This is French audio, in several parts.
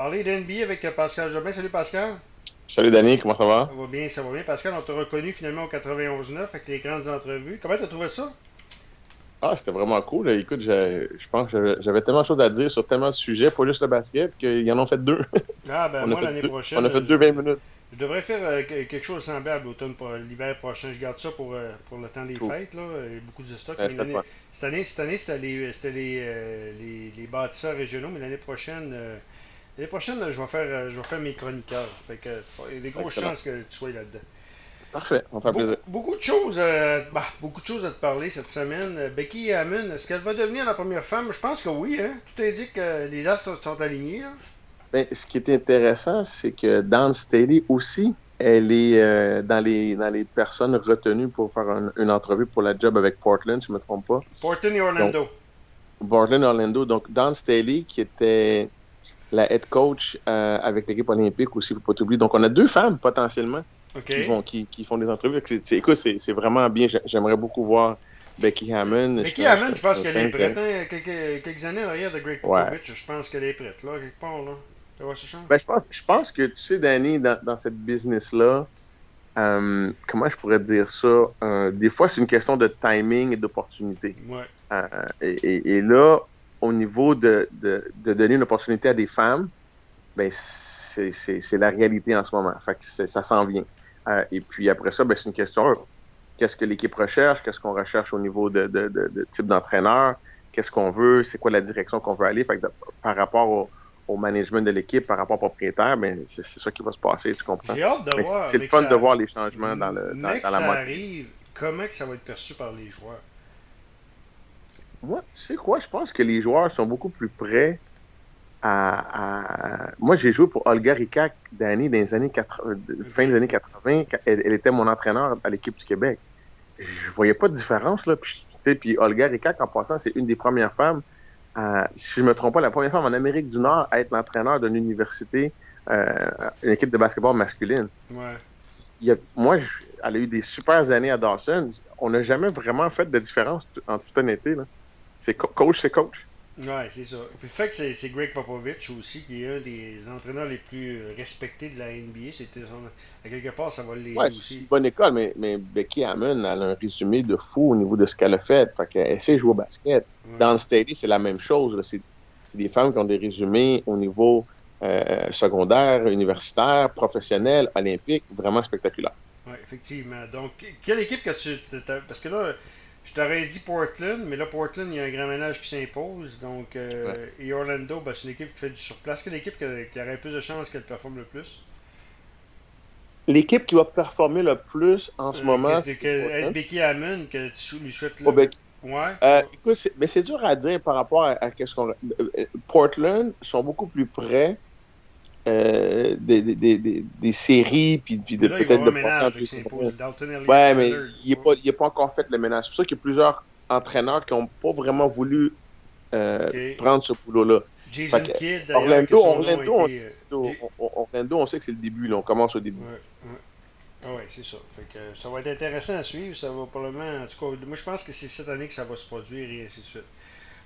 parler d'NBA avec Pascal Jobin. Salut Pascal. Salut Danny, comment ça va? Ça va bien, ça va bien. Pascal, on t'a reconnu finalement au 91.9 avec les grandes entrevues. Comment t'as trouvé ça? Ah, c'était vraiment cool. Écoute, je pense que j'avais tellement de choses à dire sur tellement de sujets, pas juste le basket, qu'ils en ont fait deux. Ah, ben moi, l'année prochaine. On a fait deux 20 minutes. Je devrais faire euh, quelque chose de semblable l'automne l'hiver prochain. Je garde ça pour, euh, pour le temps des fêtes. Là. Il y a beaucoup de stocks. cette, année, cette année, c'était les, les, euh, les, les, bâtisseurs régionaux, mais l'année prochaine, l'année prochaine je, vais faire, je vais faire mes chroniqueurs. Fait que, il y a des grosses chances que tu sois là-dedans. Parfait, on fait plaisir. Beaucoup de choses, bah, beaucoup de choses à te parler cette semaine. Becky Hammond, est-ce qu'elle va devenir la première femme? Je pense que oui. Hein? Tout indique que les astres sont alignés. Ben, ce qui est intéressant, c'est que Dawn Staley aussi, elle est euh, dans, les, dans les personnes retenues pour faire une entrevue pour la job avec Portland, si je ne me trompe pas. Portland et Orlando. Portland et Orlando. Donc, Dawn Staley, qui était la head coach euh, avec l'équipe olympique aussi, faut pas oublier. Donc, on a deux femmes potentiellement qui, vont, qui, qui, font des entrevues. écoute, c'est vraiment bien. J'aimerais beaucoup voir Becky Hammond. Becky Hammond, je pense qu'elle est prête. Hein, quelques, quelques, années en arrière de Greg Popovich, je pense qu'elle est prête, là, quelque part. Là. Ben, je, pense, je pense que, tu sais, Danny, dans, dans cette business-là, euh, comment je pourrais dire ça? Euh, des fois, c'est une question de timing et d'opportunité. Ouais. Euh, et, et, là, au niveau de, de, de, donner une opportunité à des femmes, ben, c'est la réalité en ce moment. Fait que ça s'en vient. et puis après ça, ben, c'est une question qu'est-ce que l'équipe recherche, qu'est-ce qu'on recherche au niveau de, de, de type d'entraîneur, qu'est-ce qu'on veut, c'est quoi la direction qu'on veut aller. Fait que par rapport au, au management de l'équipe par rapport au propriétaire, ben, c'est ça qui va se passer, tu comprends? J'ai hâte de voir. C'est le fun de voir les changements dans, le, dans, dans la mode. arrive, comment que ça va être perçu par les joueurs? Moi, tu sais quoi? Je pense que les joueurs sont beaucoup plus prêts à. Moi, j'ai joué pour Olga Rikak Danny dans les années 80, fin des années 80. Elle, elle était mon entraîneur à l'équipe du Québec. Je voyais pas de différence, là. Puis, puis Olga Rikak, en passant, c'est une des premières femmes si je ne me trompe pas, la première femme en Amérique du Nord à être l'entraîneur d'une université, euh, une équipe de basketball masculine. Ouais. moi, elle a eu des super années à Dawson. On n'a jamais vraiment fait de différence, en toute honnêteté. C'est coach, c'est coach. Oui, c'est ça. Puis le fait que c'est Greg Popovich aussi, qui est un des entraîneurs les plus respectés de la NBA. C'était À quelque part, ça va l'aider ouais, aussi. C'est une bonne école, mais, mais Becky Hammond, elle a un résumé de fou au niveau de ce qu'elle a fait. Fait qu'elle sait jouer au basket. Dans le Steady, c'est la même chose. C'est des femmes qui ont des résumés au niveau euh, secondaire, universitaire, professionnel, olympique, vraiment spectaculaire. Oui, effectivement. Donc, quelle équipe que tu. Parce que là, je t'aurais dit Portland, mais là, Portland, il y a un grand ménage qui s'impose. Donc, euh, et Orlando, ben, c'est une équipe qui fait du surplace. Quelle équipe qui, aurait plus de chances qu'elle performe le plus? L'équipe qui va performer le plus en ce euh, moment, c'est. Becky Hammond, que tu lui souhaites là. Ouais. Euh, écoute, mais c'est dur à dire par rapport à, à ce qu'on. Portland sont beaucoup plus près euh, des, des, des, des, séries, puis, puis de peut-être de passer Ouais, mais il n'a pas, pas encore fait le ménage. C'est pour ça qu'il y a plusieurs entraîneurs qui n'ont pas vraiment voulu euh, prendre ce boulot-là. Jason Kidd, Orlando, Orlando, on, euh, Orlando, on sait que c'est le début, là, on commence au début. Ouais, ouais. Ah oui, c'est ça. Fait que ça va être intéressant à suivre. Ça va probablement. En tout cas, moi je pense que c'est cette année que ça va se produire et ainsi de suite.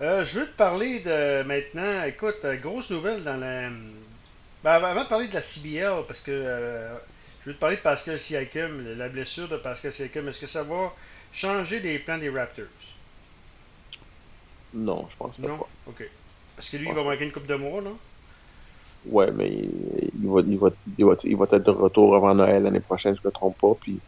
Euh, je veux te parler de maintenant. Écoute, grosse nouvelle dans la ben, avant de parler de la CBL, parce que euh, je veux te parler de Pascal Siakam, la blessure de Pascal Siakam, est-ce que ça va changer les plans des Raptors? Non, je pense pas. Non? Ok. Parce que lui, il va manquer une coupe de mois, non? Ouais, mais il va, il, va, il, va, il va être de retour avant Noël l'année prochaine, je ne me trompe pas. Puis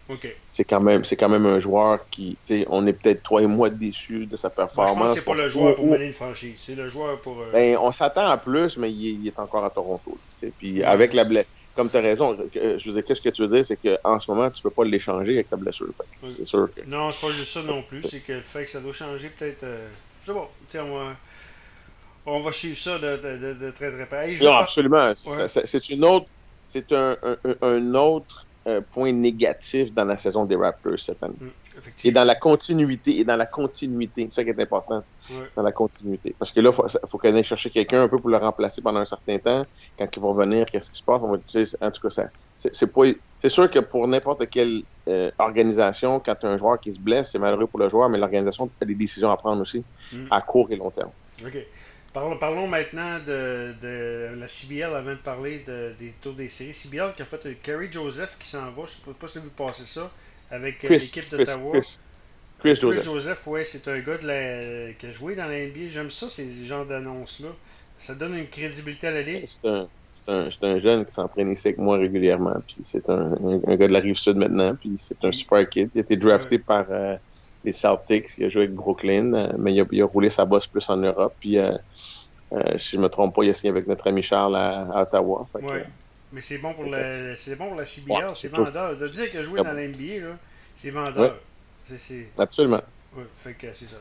c'est quand même c'est quand même un joueur qui, on est peut-être toi et moi déçus de sa performance. Ben, je pense que c'est pas le joueur pour mener une franchise, c'est le joueur pour. Euh, ben, on s'attend à plus, mais il est, encore à Toronto. Puis avec la blessure, comme tu as raison, je veux dire, qu'est-ce que tu veux dire, c'est qu'en ce moment, tu peux pas l'échanger avec sa blessure. C'est sûr que... Non, c'est pas juste ça non plus, c'est que le fait que ça doit changer peut-être. Euh... C'est bon, tiens, moi. On va suivre ça de, de, de très très près. non, absolument. C'est une autre, c'est un, un, un, autre euh, point négatif dans la saison des Raptors cette année. Mm, et dans la continuité, et dans la continuité, c'est ça qui est important, dans la continuité. Parce que là, il faut, faut qu'on aille chercher quelqu'un un peu pour le remplacer pendant un certain temps. Quand ils vont venir, qu'est-ce qui se passe? On va, en tout cas, ça, c'est pas, c'est sûr que pour n'importe quelle euh, organisation, quand tu as un joueur qui se blesse, c'est malheureux pour le joueur, mais l'organisation a des décisions à prendre aussi, mm. à court et long terme. OK. Parlons, parlons maintenant de, de, la CBL avant de parler de, des tours des séries. CBL qui a fait Kerry Joseph qui s'en va, je ne sais pas si vous passer ça, avec l'équipe d'Ottawa. Chris, Chris, Chris, Joseph, Joseph ouais, c'est un gars de la, qui a joué dans la NBA. J'aime ça, ces genres d'annonces-là. Ça donne une crédibilité à la Ligue. C'est un, un, un, jeune qui s'entraîne ici avec moi régulièrement. Puis c'est un, un, gars de la rive sud maintenant. Puis c'est un super kid. Il a été drafté ouais. par euh, les Celtics. Il a joué avec Brooklyn. Euh, mais il a, il a, roulé sa bosse plus en Europe. Puis euh, si je ne me trompe pas, il a signé avec notre ami Charles à, à Ottawa. Oui. Mais c'est bon pour la, c'est bon pour la. Ouais, c'est vendeur. De dire qu'il a joué dans la NBA, c'est vendeur. C'est, Absolument. Oui, fait que c'est ça.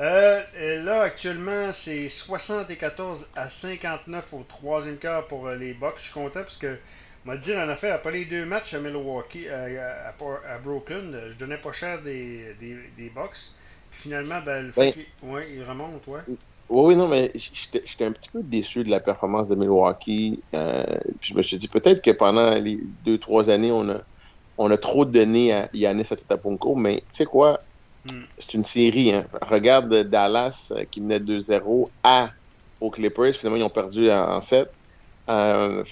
Euh, là, actuellement, c'est 74 à 59 au troisième quart pour les Bucks. Je suis content parce que, m'a dit en affaire, après les deux matchs à Milwaukee, à, à, à Brooklyn, je donnais pas cher des, des, des Bucks. Puis finalement, ben, le fait ben, qu'il ouais, il remonte, ouais. Oui, non, mais j'étais un petit peu déçu de la performance de Milwaukee. Euh, puis je me suis dit peut-être que pendant les deux, trois années, on a, on a trop donné à Yannis Antetokounmpo, mais tu sais quoi? Mm. C'est une série. Hein. Regarde Dallas euh, qui menait 2-0 à aux Clippers. Finalement, ils ont perdu en 7. Euh,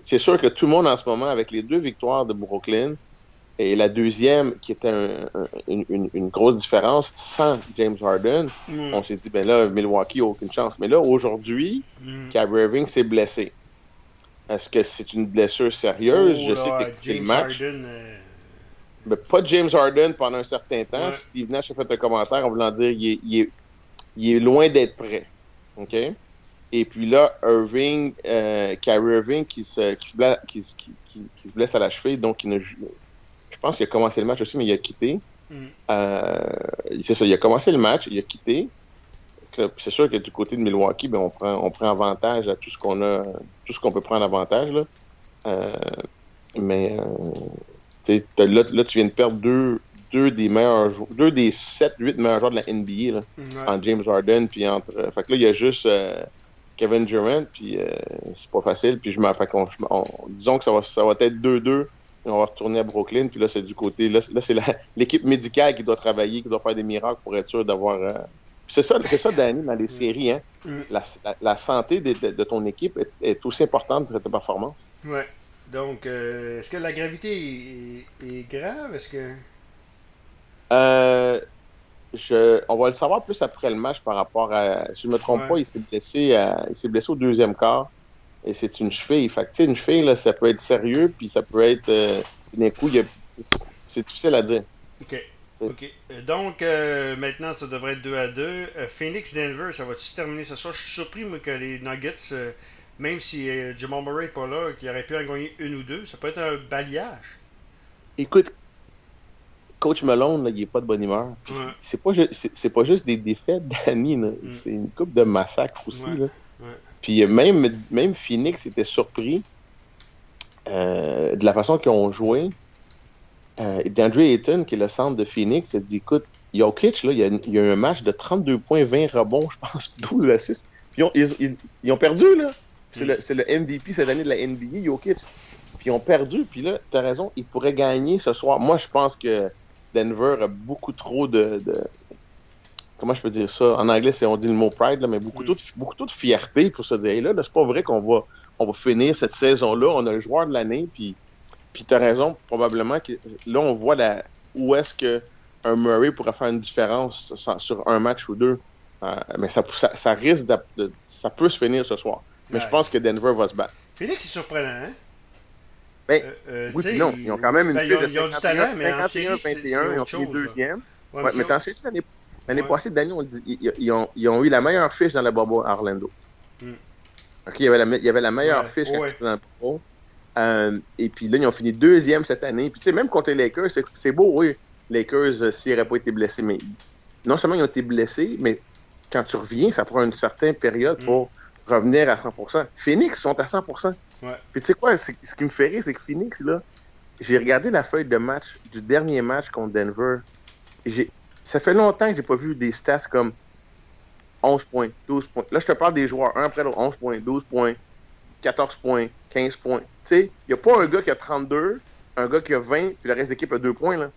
c'est sûr que tout le monde en ce moment, avec les deux victoires de Brooklyn et la deuxième qui était un, un, une, une, grosse différence sans James Harden, mm. on s'est dit, ben là, Milwaukee n'a aucune chance. Mais là, aujourd'hui, mm. Kyrie Irving s'est blessé. Est-ce que c'est une blessure sérieuse? Oh, Je là, sais que James le match. Harden, euh... Mais pas James Harden pendant un certain temps. Ouais. Steve Nash a fait un commentaire en voulant dire qu'il est, il est, il est, loin d'être prêt. OK? Et puis là, Irving, euh, Kyrie Irving qui se, qui, se blesse, qui, qui, qui, se blesse à la cheville, donc il ne, je pense qu'il a commencé le match aussi, mais il a quitté. Mm. Euh, c'est ça, il a commencé le match, il a quitté. C'est sûr que du côté de Milwaukee, ben, on, prend, on prend avantage à tout ce qu'on a, tout ce qu'on peut prendre avantage. Là. Euh, mais Là, là, tu viens de perdre deux, deux des meilleurs joueurs, deux des 7-8 meilleurs joueurs de la NBA, là, Ouais. entre James Harden, puis entre. euh, fait que là, il y a juste euh, Kevin Durant, puis euh, c'est pas facile. Puis je m'en. Disons que ça va, ça va être 2-2. et On va retourner à Brooklyn, puis là, c'est du côté. Là, là, c'est l'équipe médicale qui doit travailler, qui doit faire des miracles pour être sûr d'avoir. Euh, C'est ça, c'est ça, Danny, dans les séries. Hein? Mm. La, la- la santé de, de- de ton équipe est, est aussi importante que ta performance. Ouais. Donc, euh, est-ce que la gravité est, grave? Est-ce que. Euh, je, on va le savoir plus après le match par rapport à. Si je me trompe Ouais. pas, il s'est blessé, à- il s'est blessé au deuxième quart. Et c'est une cheville. Fait que, une cheville, là, ça peut être sérieux, puis ça peut être. Euh, d'un coup, il y a- c'est- c'est difficile à dire. OK. OK. Donc, euh, maintenant, ça devrait être 2 à 2. Euh, Phoenix-Denver, ça va-tu se terminer ce soir? Je suis surpris, moi, que les Nuggets, euh, même si Jamal Murray n'est pas là, qu'il aurait pu en gagner une ou deux, ça peut être un balayage. Écoute, Coach Malone, là, il est pas de bonne humeur. Ouais. C'est pas, c'est, pas juste des défaites, Danny. là. Mm. C'est une coupe de massacre aussi. Ouais. Là. Ouais. Puis même, même Phoenix était surpris de la façon qu'ils ont joué. Euh, DeAndre Ayton, qui est le centre de Phoenix, a dit écoute, Jokic, là, il y, a, il y a eu un match de 32 points, 20 rebonds, je pense, 12 assists. Puis ils ont, ils, ils- ils ont perdu, là. C'est, le, le MVP cette année de la NBA, Jokic. Puis ils ont perdu, puis là, t'as raison, ils pourraient gagner ce soir. Moi, je pense que Denver a beaucoup trop de. de- comment je peux dire ça? En anglais, c'est on dit le mot pride, là, mais beaucoup, Mm. trop de, beaucoup trop de fierté pour se dire hey, là, là c'est pas vrai qu'on va, on va finir cette saison-là. On a le joueur de l'année, puis, puis t'as raison, probablement que là, on voit la, où est-ce que un Murray pourrait faire une différence sans- sur un match ou deux. Euh, mais ça, ça, ça risque de, ça peut se finir ce soir. Mais Ouais. je pense que Denver va se battre. Phoenix, c'est surprenant, hein? Ben, Euh, euh, Oui, tu non, ils ont quand même une ben, fiche ils ont, de ils ont du 51, talent, mais en série, 51, c'est- 21, c'est ils ont fini deuxième. Ouais, Ouais, mais t'en sais, l'année Ouais. passée, Danny, on dit, ils, ils ont, ils ont eu la meilleure fiche dans la bubble à Orlando. Mm. OK, il y avait la, il y avait la meilleure Ouais, fiche ils dans le bubble. Euh, et puis là, ils ont fini deuxième cette année. Puis tu sais, même contre les Lakers, c'est- beau, oui, Lakers, euh, s'ils n'auraient pas été blessés, mais non seulement ils ont été blessés, mais quand tu reviens, ça prend une certaine période Mm. pour revenir à 100%. Phoenix sont à 100%. Ouais. Puis tu sais quoi, ce qui me fait rire, c'est que Phoenix, là, j'ai regardé la feuille de match du dernier match contre Denver. j'ai- Ça fait longtemps que j'ai pas vu des stats comme 11 points, 12 points. Là, je te parle des joueurs, un après l'autre, 11 points, 12 points, 14 points, 15 points. Tu sais, il n'y a pas un gars qui a 32, un gars qui a 20, puis le reste de l'équipe a 2 points. Là.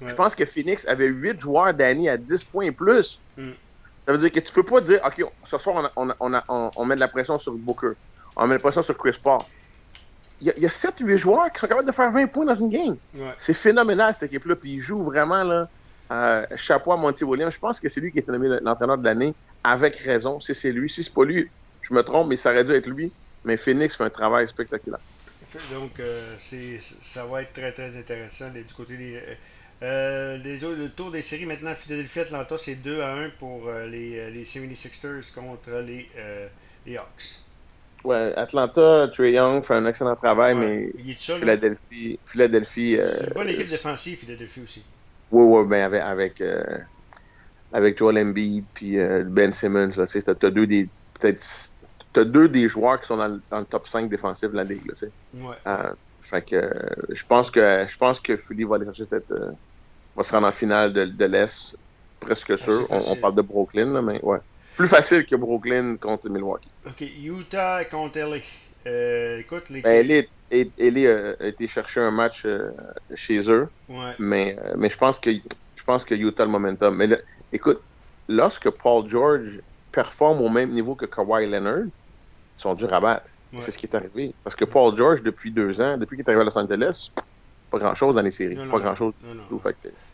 Ouais. Je pense que Phoenix avait 8 joueurs d'année à 10 points et plus. Mm. Ça veut dire que tu peux pas dire, OK, ce soir, on, on, on, on met de la pression sur Booker. On met de la pression sur Chris Paul. Il y a, a 7-8 joueurs qui sont capables de faire 20 points dans une game. Ouais. C'est phénoménal, cette équipe-là. Puis ils jouent vraiment, là, euh, chapeau à Monty Williams. Je pense que c'est lui qui est nommé l'entraîneur de l'année, avec raison. Si c'est lui, si c'est pas lui, je me trompe, mais ça aurait dû être lui. Mais Phoenix fait un travail spectaculaire. Donc, euh, ça va être très, très intéressant du côté des. Euh, les autres, le tour des séries maintenant, Philadelphie-Atlanta, c'est 2 à 1 pour euh, les, les 76ers contre les, euh, les Hawks. Ouais, Atlanta, Trey Young fait un excellent travail, Ouais. mais seul. Philadelphie, Philadelphie euh, C'est une bonne équipe défensive, Philadelphie aussi. Oui, oui, ben avec, avec, euh, avec Joel Embiid puis euh, Ben Simmons, tu t'as deux des peut-être t'as deux des joueurs qui sont dans, le- dans le top 5 défensif de la ligue, là, tu sais. Ouais. Euh, fait que euh, je pense que je pense que Philly va aller chercher euh, va se rendre en finale de, de l'Est, presque sûr. On, parle de Brooklyn, là, mais ouais. Plus facile que Brooklyn contre Milwaukee. Ok, Utah contre LA. Euh, écoute, les. Ben, Ellie, Ellie a, été chercher un match chez eux. Ouais. Mais, mais je pense que je pense que Utah le momentum. Mais écoute, lorsque Paul George performe au même niveau que Kawhi Leonard, sont durs à battre. Ouais. C'est ce qui est arrivé. Parce que Paul George, depuis deux ans, depuis qu'il est arrivé à Los Angeles, pas grand chose dans les séries. Non, non, pas grand chose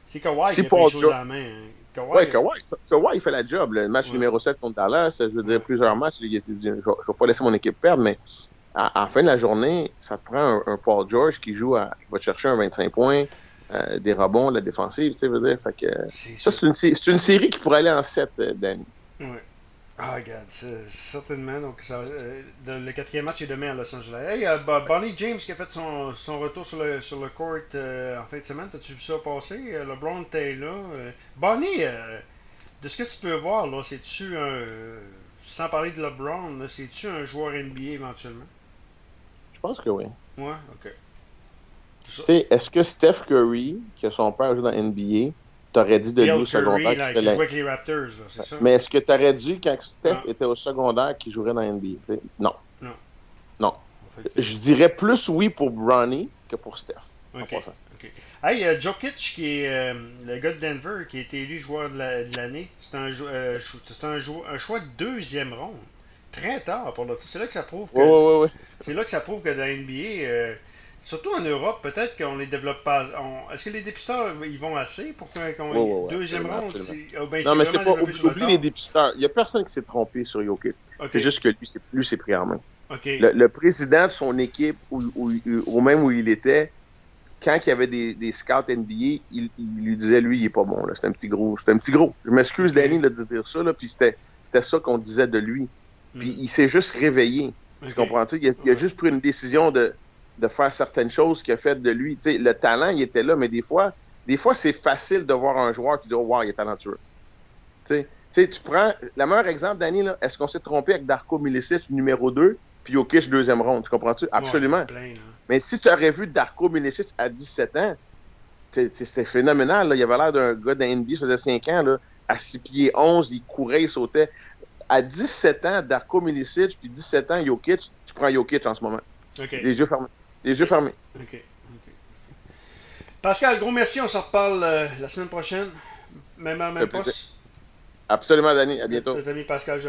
C'est Kawhi Si qui a Paul pris George- à la main. hein. Kawhi, Ouais, Kawhi, Kawhi, il fait la job. Le match Ouais. numéro 7 contre Dallas, je veux dire, plusieurs matchs, je ne vais pas laisser mon équipe perdre, mais à, à la fin de la journée, ça te prend un, un Paul George qui joue à, qui va te chercher un 25 points, euh, des rebonds, la défensive, tu sais, veux dire. Fait que, c'est ça, c'est une, sé- c'est une série qui pourrait aller en 7, euh, Danny. Ouais. Ah, regarde, c'est- certainement. Donc, ça, euh, le quatrième match est demain à Los Angeles. Hey, euh, Bo- Bonnie James qui a fait son, son retour sur le, sur le court euh, en fin de semaine. T'as-tu vu ça passer? LeBron. Euh, Bonnie, de ce que tu peux voir, là, c'est-tu un. sans parler de LeBron, c'est-tu un joueur NBA éventuellement? Je pense que oui. Ouais, ok. Tu sais, est-ce que Steph Curry, que son père joue dans NBA, t'aurais dit de lui Bill au secondaire Curry, là, qu'il qui ferait la- joue avec les Raptors, là, c'est ça? Mais est-ce que t'aurais dit, quand Steph Non. était au secondaire, qu'il jouerait dans NBA? Non. Non. Non. Fait que- Je dirais plus oui pour Bronny que pour Steph. en Ok. passant. ok. Hey, euh, Jokic, qui est euh, le gars de Denver, qui a été élu joueur de la- de l'année, c'est un, euh, un choix de deuxième ronde. Très tard pour le C'est là que ça prouve que Oui, oui, oui. c'est là que ça prouve que dans la NBA, euh, surtout en Europe, peut-être qu'on les développe pas. on- Est-ce que les dépisteurs ils vont assez pour qu'on oui, deuxième ronde oh, ben, Non, mais c'est pas. Oublie les dépisteurs. Il n'y a personne qui s'est trompé sur Jokic. Ok, C'est juste que lui, c'est c'est pris en main. Le, le président de son équipe, ou, ou, ou même où il était, quand il y avait des, des scouts NBA, il, il lui disait, lui, il est pas bon. C'est un petit gros. C'est un petit gros. Je m'excuse, Ok. Danny, là, de dire ça, là, puis c'était ça qu'on disait de lui. Puis Hmm. il s'est juste réveillé. Tu Ok. comprends-tu? Il, a, il a Ouais. juste pris une décision de, de faire certaines choses qui a fait de lui. Tu sais, le talent, il était là, mais des fois, des fois, c'est facile de voir un joueur qui dit, oh, wow, il est talentueux. Tu sais, tu prends. Le meilleur exemple, Danny, là, est-ce qu'on s'est trompé avec Darko Milicic, numéro 2, puis Jokic, deuxième ronde? Tu comprends-tu? Absolument. Ouais, plein, là. Mais si tu aurais vu Darko Milicic à 17 ans, t'sais, t'sais, c'était phénoménal. Là. Il avait l'air d'un gars d'un NBA, ça faisait 5 ans, là, à 6 pieds 11, il courait, il sautait. À 17 ans, Darko Milicic, puis 17 ans, Jokic, tu prends Jokic en ce moment. Ok. Les yeux fermés. Les yeux fermés. Ok. Pascal, gros merci. On se reparle euh, la semaine prochaine. Même à même poste. Absolument, Danny. À bientôt. Notre ami Pascal